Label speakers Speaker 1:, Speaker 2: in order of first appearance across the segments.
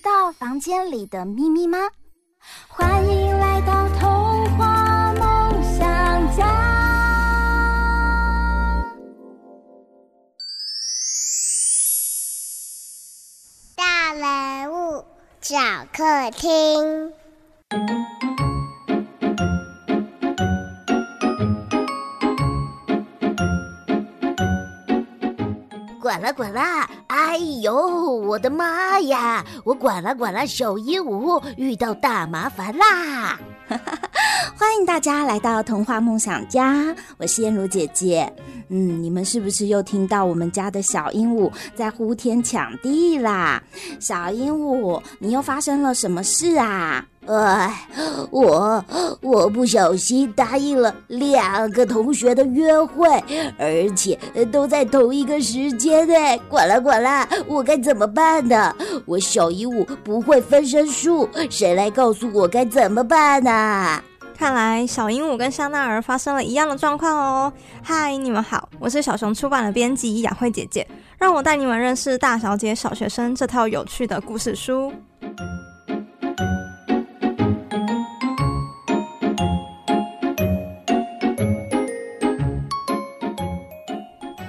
Speaker 1: 知道房间里的秘密吗？欢迎来到童话梦想家。
Speaker 2: 大人物小客厅。
Speaker 3: 管啦管啦！哎呦，我的妈呀！我管啦管啦！小鹦鹉遇到大麻烦啦！
Speaker 4: 哈哈哈欢迎大家来到童话梦想家，我是燕如姐姐。嗯，你们是不是又听到我们家的小鹦鹉在呼天抢地啦？小鹦鹉，你又发生了什么事啊？
Speaker 3: 哎，我我不小心答应了两个同学的约会，而且都在同一个时间哎！管啦管啦，我该怎么办呢？我小鹦鹉不会分身术，谁来告诉我该怎么办呢？
Speaker 5: 看来小鹦鹉跟香奈儿发生了一样的状况哦。嗨，你们好，我是小熊出版的编辑雅慧姐姐，让我带你们认识《大小姐小学生》这套有趣的故事书。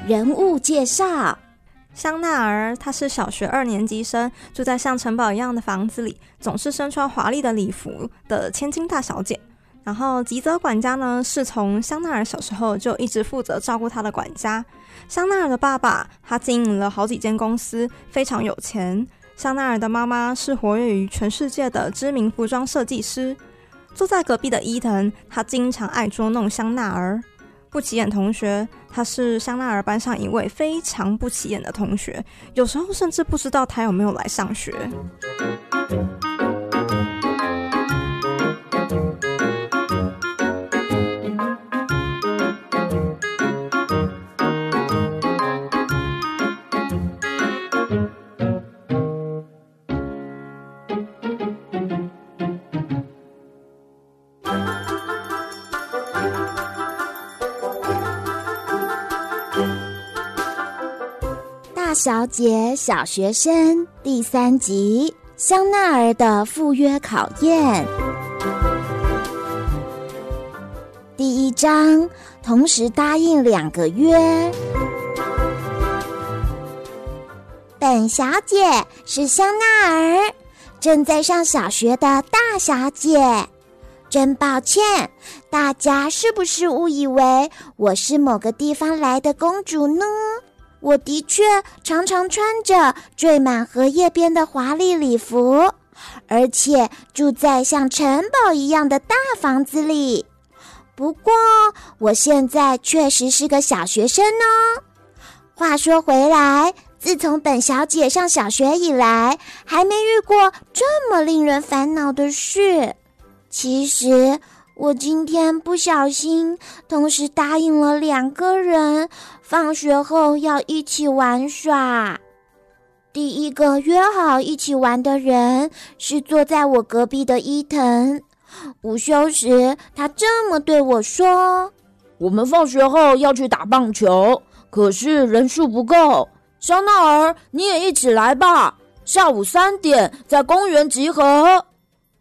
Speaker 4: 人物介绍：
Speaker 5: 香奈儿，她是小学二年级生，住在像城堡一样的房子里，总是身穿华丽的礼服的千金大小姐。然后吉泽管家呢，是从香奈儿小时候就一直负责照顾她的管家。香奈儿的爸爸他经营了好几间公司，非常有钱。香奈儿的妈妈是活跃于全世界的知名服装设计师。坐在隔壁的伊藤，他经常爱捉弄香奈儿。不起眼同学，他是香奈儿班上一位非常不起眼的同学，有时候甚至不知道他有没有来上
Speaker 4: 学。小姐小学生第三集：香奈儿的赴约考验。第一章：同时答应两个约。本小姐是香奈儿，正在上小学的大小姐。真抱歉，大家是不是误以为我是某个地方来的公主呢？我的确常常穿着缀满荷叶边的华丽礼服，而且住在像城堡一样的大房子里。不过，我现在确实是个小学生呢。话说回来，自从本小姐上小学以来，还没遇过这么令人烦恼的事。其实，我今天不小心同时答应了两个人。放学后要一起玩耍。第一个约好一起玩的人是坐在我隔壁的伊藤。午休时，他这么对我说：“
Speaker 6: 我们放学后要去打棒球，可是人数不够。香奈儿，你也一起来吧。下午三点在公园集合。”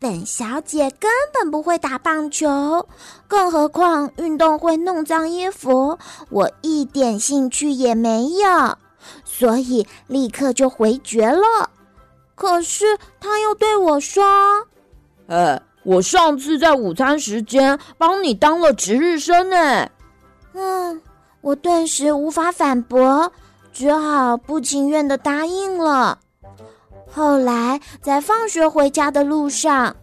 Speaker 4: 本小姐根本不会打棒球，更何况运动会弄脏衣服，我一点兴趣也没有，所以立刻就回绝了。可是他又对我说：“
Speaker 6: 哎，我上次在午餐时间帮你当了值日生呢。”
Speaker 4: 嗯，我顿时无法反驳，只好不情愿的答应了。后来，在放学回家的路上，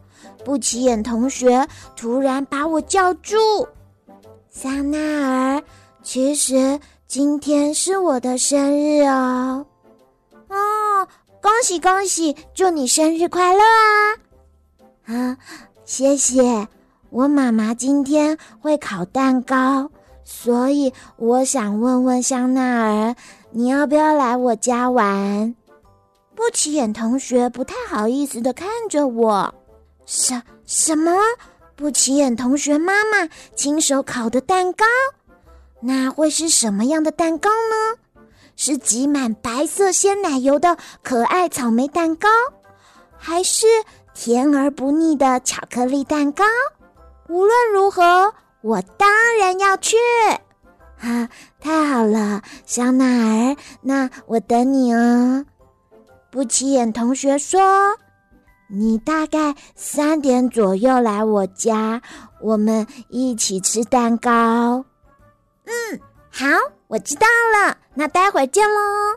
Speaker 4: 不起眼同学突然把我叫住：“香奈儿，其实今天是我的生日哦！哦，恭喜恭喜，祝你生日快乐啊！啊，谢谢。我妈妈今天会烤蛋糕，所以我想问问香奈儿，你要不要来我家玩？不起眼同学不太好意思的看着我，什什么？不起眼同学妈妈亲手烤的蛋糕？那会是什么样的蛋糕呢？是挤满白色鲜奶油的可爱草莓蛋糕，还是甜而不腻的巧克力蛋糕？无论如何，我当然要去。啊，太好了，香奈儿，那我等你哦。不起眼同学说：“你大概三点左右来我家，我们一起吃蛋糕。”嗯，好，我知道了。那待会儿见喽！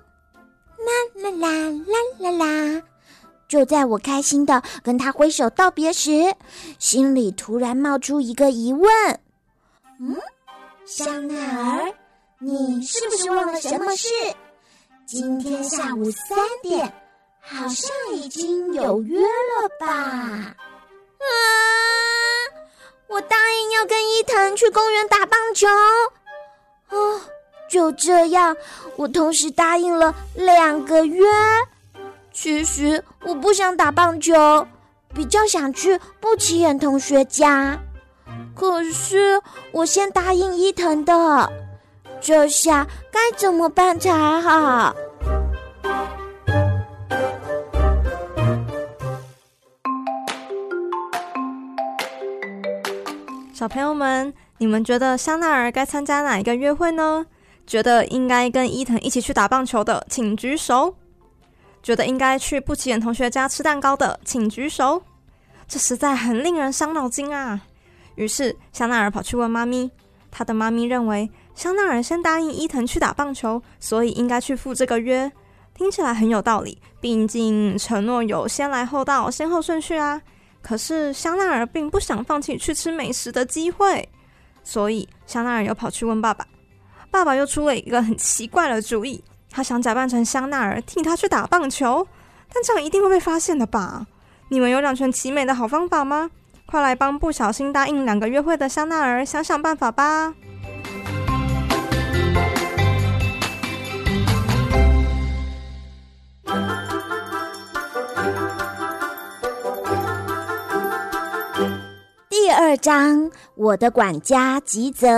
Speaker 4: 啦啦啦啦啦啦！就在我开心的跟他挥手道别时，心里突然冒出一个疑问：嗯，香奈儿，你是不是忘了什么事？今天下午三点，好像已经有约了吧？啊！我答应要跟伊藤去公园打棒球。哦，就这样，我同时答应了两个约。其实我不想打棒球，比较想去不起眼同学家。可是我先答应伊藤的，这下该怎么办才好？
Speaker 5: 小朋友们。你们觉得香奈儿该参加哪一个约会呢？觉得应该跟伊藤一起去打棒球的，请举手；觉得应该去不起眼同学家吃蛋糕的，请举手。这实在很令人伤脑筋啊！于是香奈儿跑去问妈咪，她的妈咪认为香奈儿先答应伊藤去打棒球，所以应该去赴这个约。听起来很有道理，毕竟承诺有先来后到，先后顺序啊。可是香奈儿并不想放弃去吃美食的机会。所以香奈儿又跑去问爸爸，爸爸又出了一个很奇怪的主意，他想假扮成香奈儿替他去打棒球，但这样一定会被发现的吧？你们有两全其美的好方法吗？快来帮不小心答应两个约会的香奈儿想想办法吧！
Speaker 4: 二章，我的管家吉泽。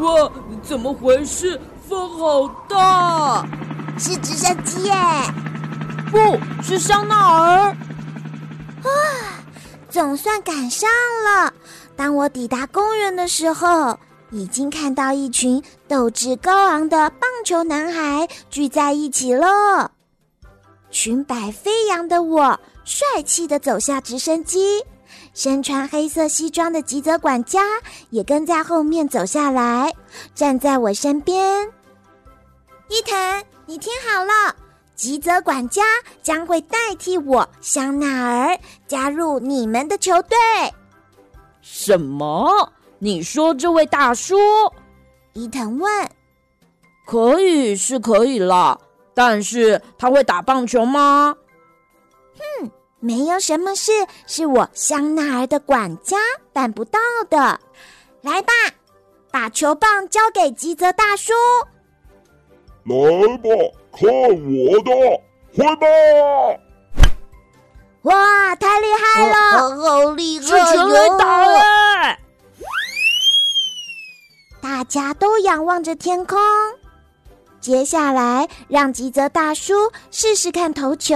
Speaker 6: 哇，怎么回事？风好大！
Speaker 2: 是直升机耶！
Speaker 6: 不是香奈儿。
Speaker 4: 啊，总算赶上了。当我抵达公园的时候，已经看到一群斗志高昂的棒球男孩聚在一起了。裙摆飞扬的我，帅气的走下直升机。身穿黑色西装的吉泽管家也跟在后面走下来，站在我身边。伊藤，你听好了，吉泽管家将会代替我香奈儿加入你们的球队。
Speaker 6: 什么？你说这位大叔？
Speaker 4: 伊藤问。
Speaker 6: 可以是可以了。但是他会打棒球吗？
Speaker 4: 哼，没有什么事是我香奈儿的管家办不到的。来吧，把球棒交给吉泽大叔。
Speaker 7: 来吧，看我的，挥吧！
Speaker 4: 哇，太厉害了，
Speaker 3: 好，好厉害，
Speaker 6: 是全垒打耶！
Speaker 4: 大家都仰望着天空。接下来，让吉泽大叔试试看投球。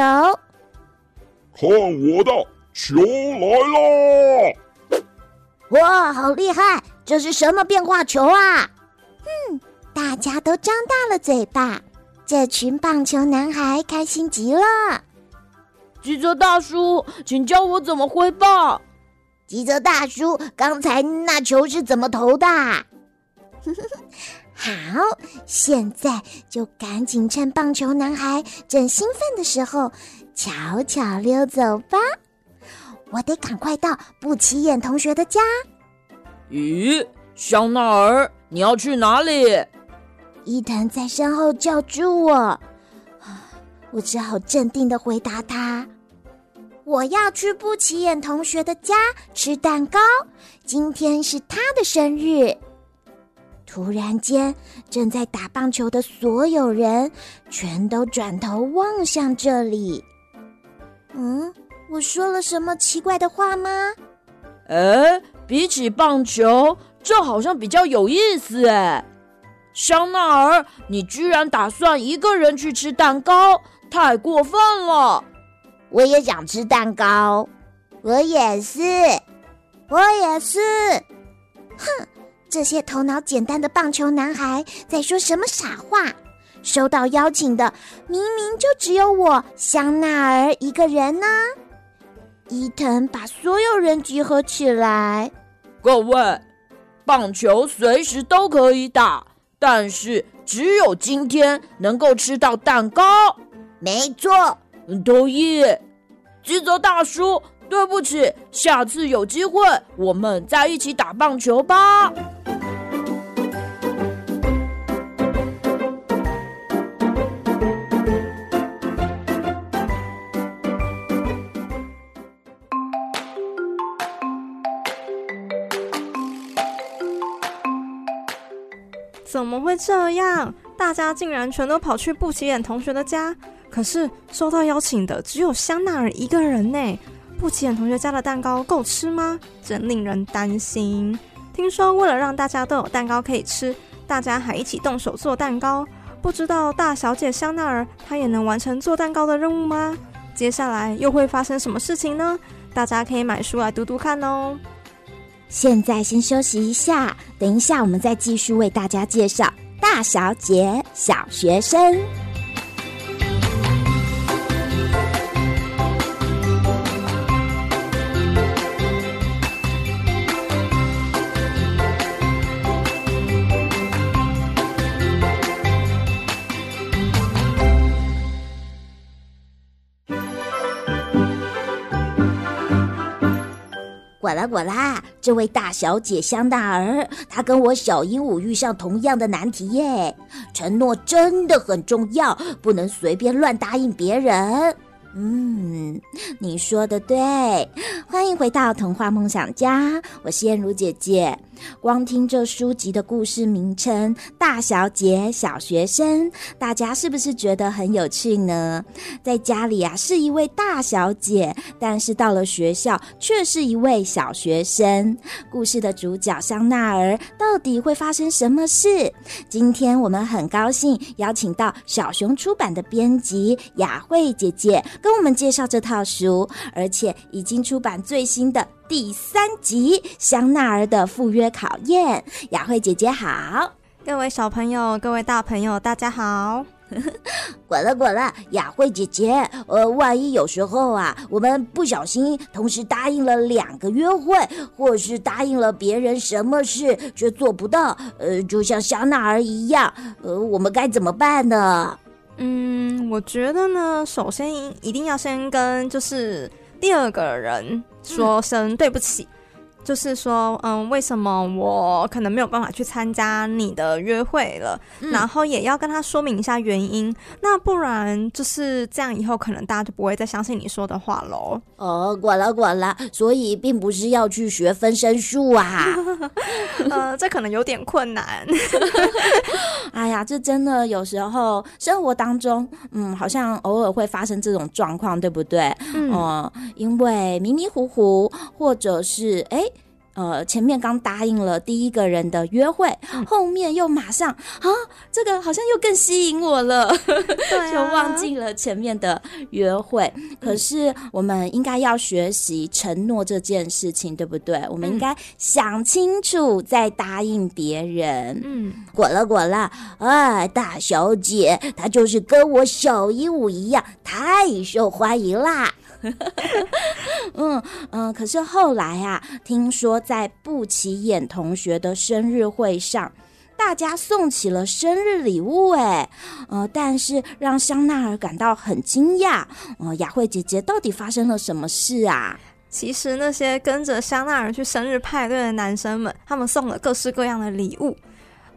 Speaker 7: 看我的球来了！
Speaker 4: 哇，好厉害！这是什么变化球啊？嗯，大家都张大了嘴巴。这群棒球男孩开心极了。
Speaker 6: 吉泽大叔，请教我怎么挥棒。
Speaker 3: 吉泽大叔，刚才那球是怎么投的？
Speaker 4: 好，现在就赶紧趁棒球男孩正兴奋的时候，悄悄溜走吧。我得赶快到不起眼同学的家。
Speaker 6: 咦，香奈儿，你要去哪里？
Speaker 4: 伊藤在身后叫住我，我只好镇定的回答他：“我要去不起眼同学的家吃蛋糕，今天是他的生日。”突然间，正在打棒球的所有人全都转头望向这里。嗯，我说了什么奇怪的话吗？
Speaker 6: 哎，比起棒球，这好像比较有意思哎。香奈儿，你居然打算一个人去吃蛋糕，太过分了！
Speaker 8: 我也想吃蛋糕，
Speaker 4: 我也是，我也是。哼！这些头脑简单的棒球男孩在说什么傻话？收到邀请的明明就只有我香奈儿一个人呢。伊藤把所有人集合起来。
Speaker 6: 各位，棒球随时都可以打，但是只有今天能够吃到蛋糕。
Speaker 8: 没错，
Speaker 6: 同意。吉泽大叔，对不起，下次有机会我们再一起打棒球吧。
Speaker 5: 怎么会这样？大家竟然全都跑去不起眼同学的家，可是收到邀请的只有香奈儿一个人呢。不起眼同学家的蛋糕够吃吗？真令人担心。听说为了让大家都有蛋糕可以吃，大家还一起动手做蛋糕。不知道大小姐香奈儿她也能完成做蛋糕的任务吗？接下来又会发生什么事情呢？大家可以买书来读读看哦。
Speaker 4: 现在先休息一下，等一下我们再继续为大家介绍大小姐小学生。
Speaker 9: 啦呱啦！这位大小姐香奈儿，她跟我小鹦鹉遇上同样的难题耶。承诺真的很重要，不能随便乱答应别人。嗯，你说的对。欢迎回到童话梦想家，我是燕如姐姐。光听这书籍的故事名称《大小姐小学生》，大家是不是觉得很有趣呢？在家里啊是一位大小姐，但是到了学校却是一位小学生。故事的主角香奈儿到底会发生什么事？今天我们很高兴邀请到小熊出版的编辑雅慧姐姐跟我们介绍这套书，而且已经出版最新的。第三集《香奈儿的赴约考验》，雅慧姐姐好，
Speaker 5: 各位小朋友、各位大朋友，大家好。
Speaker 9: 滚了滚了，雅慧姐姐，呃，万一有时候啊，我们不小心同时答应了两个约会，或是答应了别人什么事却做不到，呃，就像香奈儿一样，呃，我们该怎么办呢？
Speaker 5: 嗯，我觉得呢，首先一定要先跟就是第二个人。说声对不起，就是说，嗯，为什么我可能没有办法去参加你的约会了？嗯，然后也要跟他说明一下原因，那不然就是这样，以后可能大家就不会再相信你说的话喽。
Speaker 9: 哦，管了管了，所以并不是要去学分身术啊，
Speaker 5: 呃，这可能有点困难。
Speaker 9: 哎呀，这真的有时候生活当中，嗯，好像偶尔会发生这种状况，对不对？嗯，呃，因为迷迷糊糊，或者是哎。诶呃，前面刚答应了第一个人的约会，嗯、后面又马上啊，这个好像又更吸引我了，就忘记了前面的约会。可是我们应该要学习承诺这件事情，对不对？嗯、我们应该想清楚再答应别人。嗯，滚了滚了，哎，大小姐，她就是跟我小鹦鹉一样，太受欢迎啦。嗯 嗯，可是后来啊，听说在不起眼同学的生日会上，大家送起了生日礼物，哎，呃，但是让香奈儿感到很惊讶。呃，雅慧姐姐，到底发生了什么事啊？
Speaker 5: 其实那些跟着香奈儿去生日派对的男生们，他们送了各式各样的礼物，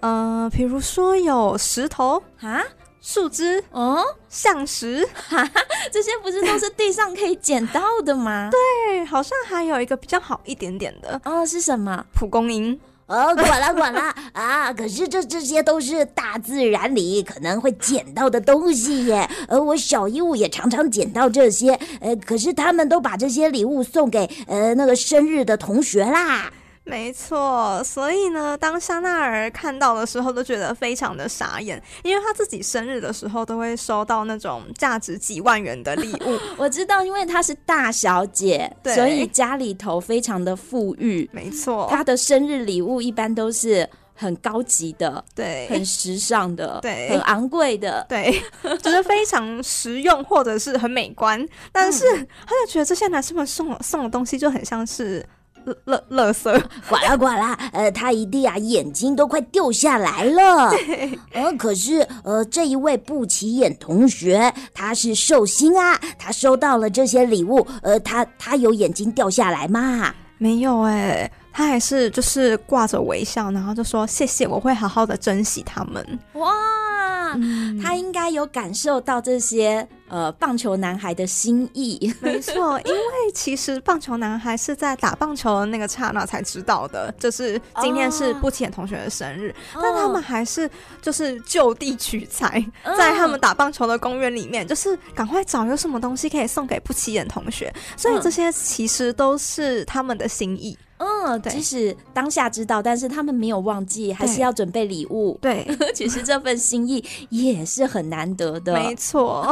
Speaker 5: 呃，比如说有石头
Speaker 9: 啊、
Speaker 5: 树枝、
Speaker 9: 哦、
Speaker 5: 橡石，
Speaker 9: 哈哈，这些不是都是地上可以捡到的吗？
Speaker 5: 对，好像还有一个比较好一点点的，
Speaker 9: 哦，是什么？
Speaker 5: 蒲公英。
Speaker 4: 哦，管了管了 啊！可是这这些都是大自然里可能会捡到的东西耶。呃，我小鹦鹉也常常捡到这些。呃，可是他们都把这些礼物送给呃那个生日的同学啦。
Speaker 5: 没错，所以呢，当香奈儿看到的时候，都觉得非常的傻眼，因为他自己生日的时候都会收到那种价值几万元的礼物。
Speaker 9: 我知道，因为她是大小姐，对，所以家里头非常的富裕。
Speaker 5: 没错，
Speaker 9: 她的生日礼物一般都是很高级的，
Speaker 5: 对，
Speaker 9: 很时尚的，
Speaker 5: 对，
Speaker 9: 很昂贵的，
Speaker 5: 对，就是非常实用或者是很美观。但是他就觉得这些男生们送送的东西就很像是。乐乐乐色，
Speaker 4: 呱啦呱啦，呃，他一定啊，眼睛都快掉下来了。呃，可是呃，这一位不起眼同学，他是寿星啊，他收到了这些礼物，呃，他他有眼睛掉下来吗？
Speaker 5: 没有哎、欸，他还是就是挂着微笑，然后就说谢谢，我会好好的珍惜他们。
Speaker 9: 哇！嗯、他应该有感受到这些呃棒球男孩的心意，
Speaker 5: 没错，因为其实棒球男孩是在打棒球的那个刹那才知道的，就是今天是不起眼同学的生日，哦、但他们还是就是就地取材，哦、在他们打棒球的公园里面，就是赶快找有什么东西可以送给不起眼同学，所以这些其实都是他们的心意。
Speaker 9: 嗯，对，即使当下知道，但是他们没有忘记，还是要准备礼物。
Speaker 5: 对，
Speaker 9: 其实这份心意也是很难得的。
Speaker 5: 没错，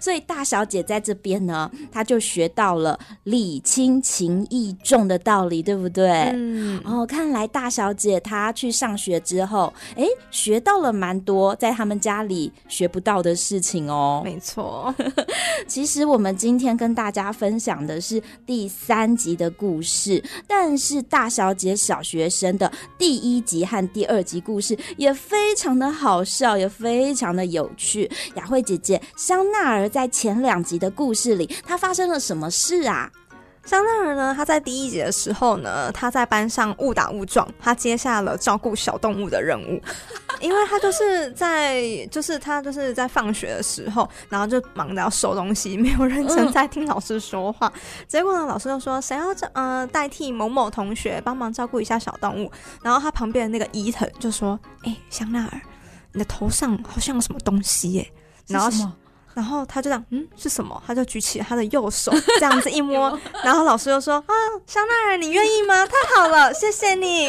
Speaker 9: 所以大小姐在这边呢，她就学到了礼轻情意重的道理，对不对？嗯。哦，看来大小姐她去上学之后，哎，学到了蛮多在他们家里学不到的事情哦。
Speaker 5: 没错。
Speaker 9: 其实我们今天跟大家分享的是第三集的故事，但。是大小姐小学生的第一集和第二集故事也非常的好笑，也非常的有趣。雅慧姐姐，香奈儿在前两集的故事里，他发生了什么事啊？
Speaker 5: 香奈儿呢？他在第一集的时候呢，他在班上误打误撞，他接下了照顾小动物的任务，因为他就是在，就是他就是在放学的时候，然后就忙着要收东西，没有认真在听老师说话。嗯、结果呢，老师就说谁要呃代替某某同学帮忙照顾一下小动物，然后他旁边的那个伊藤就说：“哎、欸，香奈儿，你的头上好像有什么东西耶、欸。”然后。然后他就这样，嗯，是什么？他就举起他的右手，这样子一摸，然后老师就说：“啊，香奈儿，你愿意吗？太好了，谢谢你。”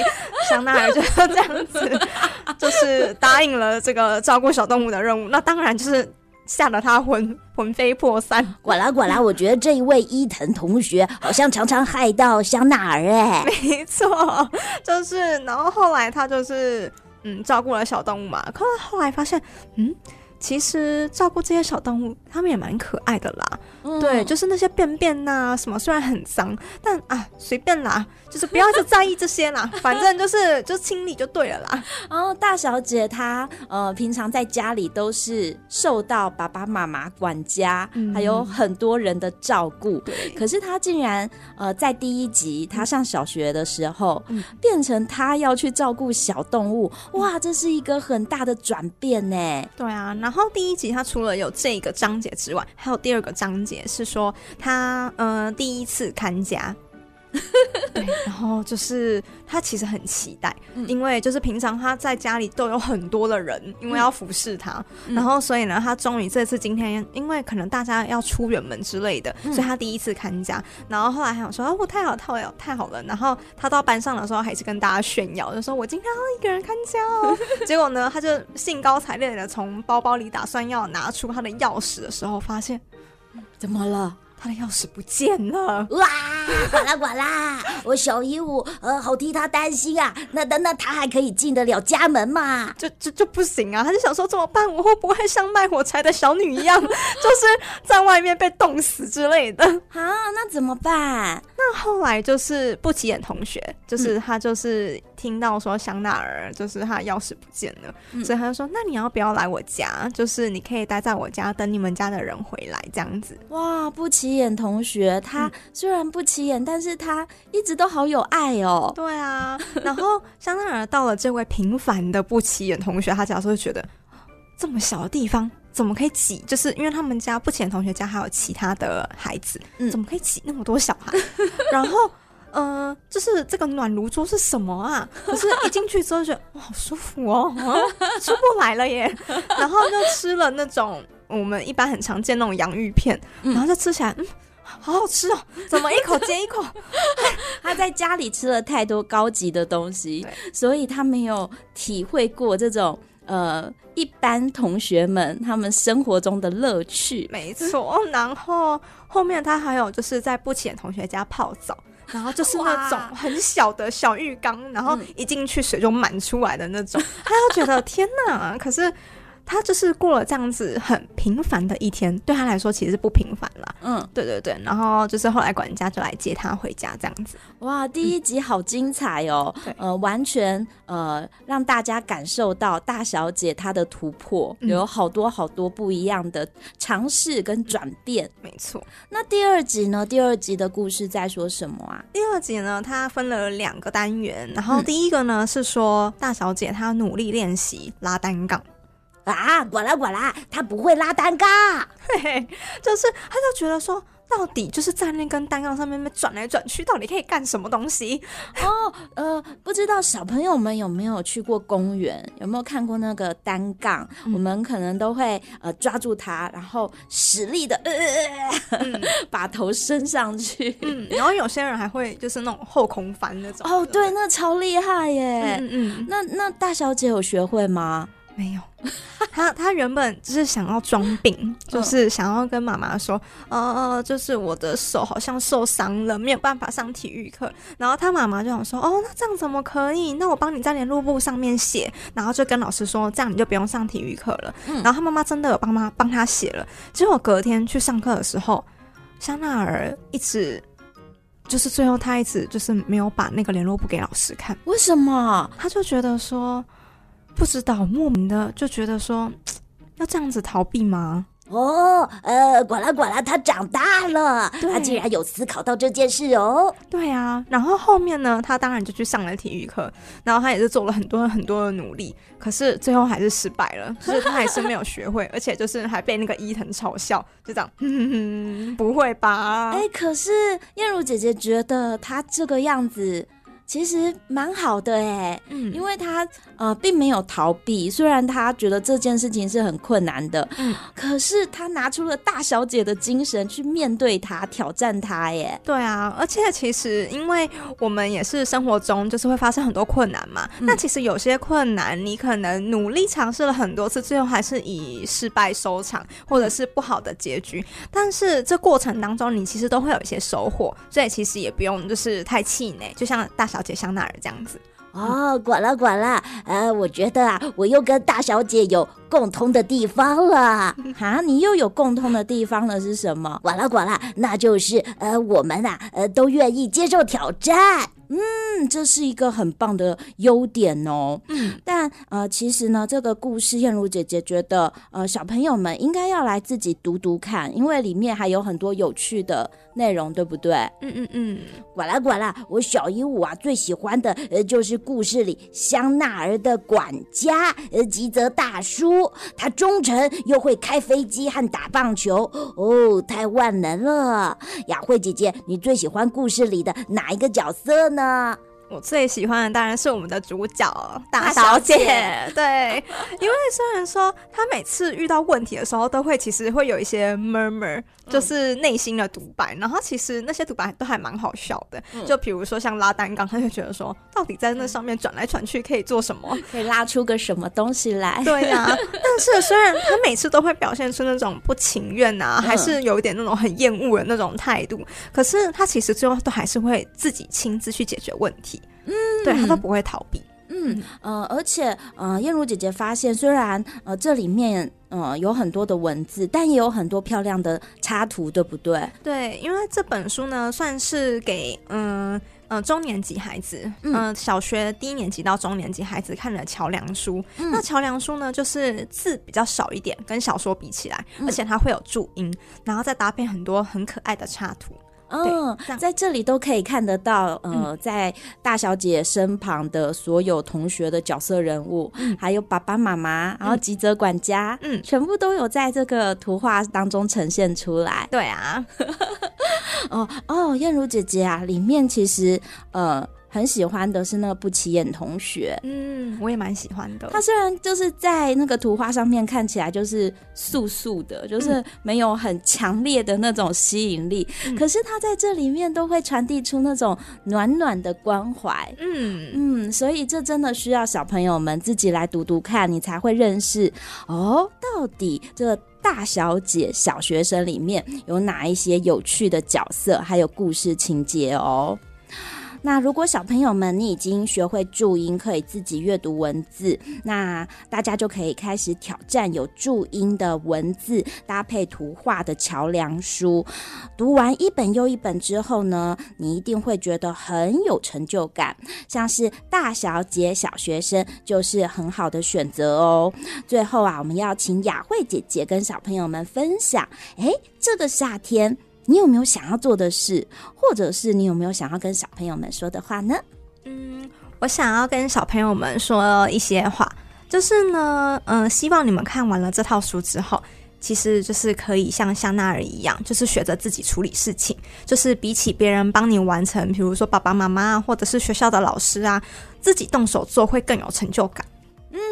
Speaker 5: 香奈儿就这样子，就是答应了这个照顾小动物的任务。那当然就是吓得他魂魂飞魄散。
Speaker 4: 呱啦呱啦，我觉得这一位伊藤同学好像常常害到香奈儿哎。
Speaker 5: 没错，就是，然后后来他就是嗯照顾了小动物嘛，可是后来发现，嗯。其实照顾这些小动物，它们也蛮可爱的啦。嗯、对，就是那些便便呐、啊，什么虽然很脏，但啊随便啦，就是不要去在意这些啦，反正就是就清理就对了啦。
Speaker 9: 然 后大小姐她呃平常在家里都是受到爸爸妈妈管家，嗯、还有很多人的照顾。
Speaker 5: 对，
Speaker 9: 可是她竟然呃在第一集她上小学的时候，嗯、变成她要去照顾小动物，哇，这是一个很大的转变呢。
Speaker 5: 对啊。然后第一集她除了有这个章节之外，还有第二个章节是说他呃第一次看家。对，然后就是他其实很期待，嗯、因为就是平常他在家里都有很多的人，因为要服侍他，嗯、然后所以呢，他终于这次今天，因为可能大家要出远门之类的，嗯、所以他第一次看家。然后后来还想说，哦，太好，太好，太好了。然后他到班上的时候，还是跟大家炫耀，就说我今天要一个人看家哦。结果呢，他就兴高采烈的从包包里打算要拿出他的钥匙的时候，发现
Speaker 9: 怎么了？
Speaker 5: 他的钥匙不见了！
Speaker 4: 哇，管啦管啦！我小鹦鹉，呃，好替他担心啊。那那那他还可以进得了家门吗？
Speaker 5: 就就就不行啊！他就想说怎么办？我会不会像卖火柴的小女一样，就是在外面被冻死之类的
Speaker 9: 啊？那怎么办？
Speaker 5: 那后来就是不起眼同学，就是他就是听到说香奈儿就是他的钥匙不见了，嗯、所以他就说：那你要不要来我家？就是你可以待在我家，等你们家的人回来这样子。
Speaker 9: 哇，不起。起眼同学，他虽然不起起眼，但是他一直都好有爱哦。
Speaker 5: 对啊，然后香奈儿到了这位平凡的不起眼同学，他假设会觉得这么小的地方怎么可以挤？就是因为他们家不起眼同学家还有其他的孩子，嗯、怎么可以挤那么多小孩？然后。嗯、呃，就是这个暖炉桌是什么啊？可是一进去之后就觉得哇，好舒服哦，出不来了耶。然后就吃了那种我们一般很常见那种洋芋片，嗯、然后就吃起来，嗯，好好吃哦，怎么一口接一口？
Speaker 9: 他在家里吃了太多高级的东西，所以他没有体会过这种呃一般同学们他们生活中的乐趣。
Speaker 5: 没错，然后后面他还有就是在不起眼同学家泡澡。然后就是那种很小的小浴缸，然后一进去水就满出来的那种，嗯、他就觉得 天哪！可是。他就是过了这样子很平凡的一天，对他来说其实是不平凡啦。嗯，对对对。然后就是后来管家就来接他回家，这样子。
Speaker 9: 哇，第一集好精彩哦！嗯、呃，完全呃让大家感受到大小姐她的突破，嗯、有好多好多不一样的尝试跟转变。
Speaker 5: 没错。
Speaker 9: 那第二集呢？第二集的故事在说什么啊？
Speaker 5: 第二集呢，它分了两个单元，然后第一个呢、嗯、是说大小姐她努力练习拉单杠。
Speaker 2: 啊，管啦管啦，他不会拉单杠，
Speaker 5: 嘿嘿，就是他就觉得说，到底就是在那根单杠上面转来转去，到底可以干什么东西？
Speaker 9: 哦，呃，不知道小朋友们有没有去过公园，有没有看过那个单杠？嗯、我们可能都会呃抓住它，然后使力的呃，嗯、把头伸上去，
Speaker 5: 嗯，然后有些人还会就是那种后空翻那种。
Speaker 9: 哦，对，那超厉害耶！
Speaker 5: 嗯嗯，
Speaker 9: 那那大小姐有学会吗？
Speaker 5: 没有，他他原本就是想要装病，就是想要跟妈妈说，呃，就是我的手好像受伤了，没有办法上体育课。然后他妈妈就想说，哦，那这样怎么可以？那我帮你在联络簿上面写，然后就跟老师说，这样你就不用上体育课了。嗯、然后他妈妈真的有帮妈帮他写了。结果隔天去上课的时候，香奈儿一直就是最后他一直就是没有把那个联络簿给老师看。
Speaker 9: 为什么？
Speaker 5: 他就觉得说。不知道，莫名的就觉得说，要这样子逃避吗？
Speaker 2: 哦，呃，管啦管啦，他长大了，他竟然有思考到这件事哦。
Speaker 5: 对啊，然后后面呢，他当然就去上了体育课，然后他也是做了很多很多的努力，可是最后还是失败了，就是他还是没有学会，而且就是还被那个伊藤嘲笑，就这样，哼 哼，不会吧？
Speaker 9: 哎，可是燕如姐姐觉得他这个样子。其实蛮好的哎，嗯，因为他呃并没有逃避，虽然他觉得这件事情是很困难的，嗯，可是他拿出了大小姐的精神去面对他，挑战他耶。
Speaker 5: 对啊，而且其实因为我们也是生活中就是会发生很多困难嘛，嗯，那其实有些困难你可能努力尝试了很多次，最后还是以失败收场，或者是不好的结局。但是这过程当中你其实都会有一些收获，所以其实也不用就是太气馁，就像大小。小姐香奈儿这样子。
Speaker 2: 哦，管了管了，呃，我觉得啊，我又跟大小姐有共通的地方了。
Speaker 9: 啊，你又有共通的地方了是什么？
Speaker 2: 管了管了，那就是呃，我们啊，呃，都愿意接受挑战。
Speaker 9: 嗯，这是一个很棒的优点哦。嗯，但呃，其实呢，这个故事燕如姐姐觉得，呃，小朋友们应该要来自己读读看，因为里面还有很多有趣的内容，对不对？
Speaker 5: 嗯嗯嗯。
Speaker 2: 管啦管啦，我小鹦鹉啊最喜欢的呃就是故事里香奈儿的管家呃吉泽大叔，他忠诚又会开飞机和打棒球，哦，太万能了。雅慧姐姐，你最喜欢故事里的哪一个角色呢？那
Speaker 5: 我最喜欢的当然是我们的主角大小姐，对，因为虽然说她每次遇到问题的时候，都会其实会有一些 murmur。就是内心的独白，然后其实那些独白都还蛮好笑的。嗯、就比如说像拉单杠，他就觉得说，到底在那上面转来转去可以做什么？
Speaker 9: 可以拉出个什么东西来？
Speaker 5: 对呀、啊。但是虽然他每次都会表现出那种不情愿啊，还是有一点那种很厌恶的那种态度，嗯、可是他其实最后都还是会自己亲自去解决问题。嗯，对，他都不会逃避。
Speaker 9: 嗯呃，而且呃，燕如姐姐发现，虽然呃这里面呃有很多的文字，但也有很多漂亮的插图，对不对？
Speaker 5: 对，因为这本书呢，算是给嗯呃中年级孩子，嗯、呃，小学低年级到中年级孩子看的桥梁书。嗯、那桥梁书呢，就是字比较少一点，跟小说比起来，而且它会有注音，然后再搭配很多很可爱的插图。
Speaker 9: 嗯，在这里都可以看得到，呃，嗯、在大小姐身旁的所有同学的角色人物，嗯、还有爸爸妈妈，然后吉泽管家，嗯，全部都有在这个图画当中呈现出来。
Speaker 5: 对啊，
Speaker 9: 哦哦，燕如姐姐啊，里面其实呃。很喜欢的是那个不起眼同学，
Speaker 5: 嗯，我也蛮喜欢的。
Speaker 9: 他虽然就是在那个图画上面看起来就是素素的，就是没有很强烈的那种吸引力，嗯、可是他在这里面都会传递出那种暖暖的关怀，嗯。嗯，所以这真的需要小朋友们自己来读读看，你才会认识哦，到底这个大小姐小学生里面有哪一些有趣的角色，还有故事情节哦。那如果小朋友们你已经学会注音，可以自己阅读文字，那大家就可以开始挑战有注音的文字搭配图画的桥梁书。读完一本又一本之后呢，你一定会觉得很有成就感。像是大小姐小学生就是很好的选择哦。最后啊，我们要请雅慧姐姐跟小朋友们分享，诶，这个夏天。你有没有想要做的事，或者是你有没有想要跟小朋友们说的话呢？
Speaker 5: 嗯，我想要跟小朋友们说一些话，就是呢，嗯、希望你们看完了这套书之后，其实就是可以像香奈儿一样，就是学着自己处理事情，就是比起别人帮你完成，比如说爸爸妈妈或者是学校的老师啊，自己动手做会更有成就感。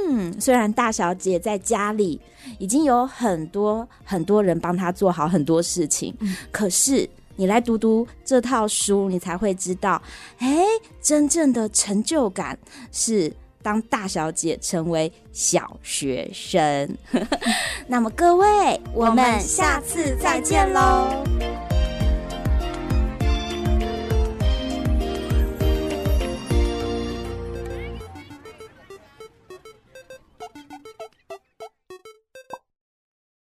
Speaker 9: 嗯，虽然大小姐在家里已经有很多很多人帮她做好很多事情，嗯、可是你来读读这套书，你才会知道，哎，真正的成就感是当大小姐成为小学生。那么各位，我们下次再见喽。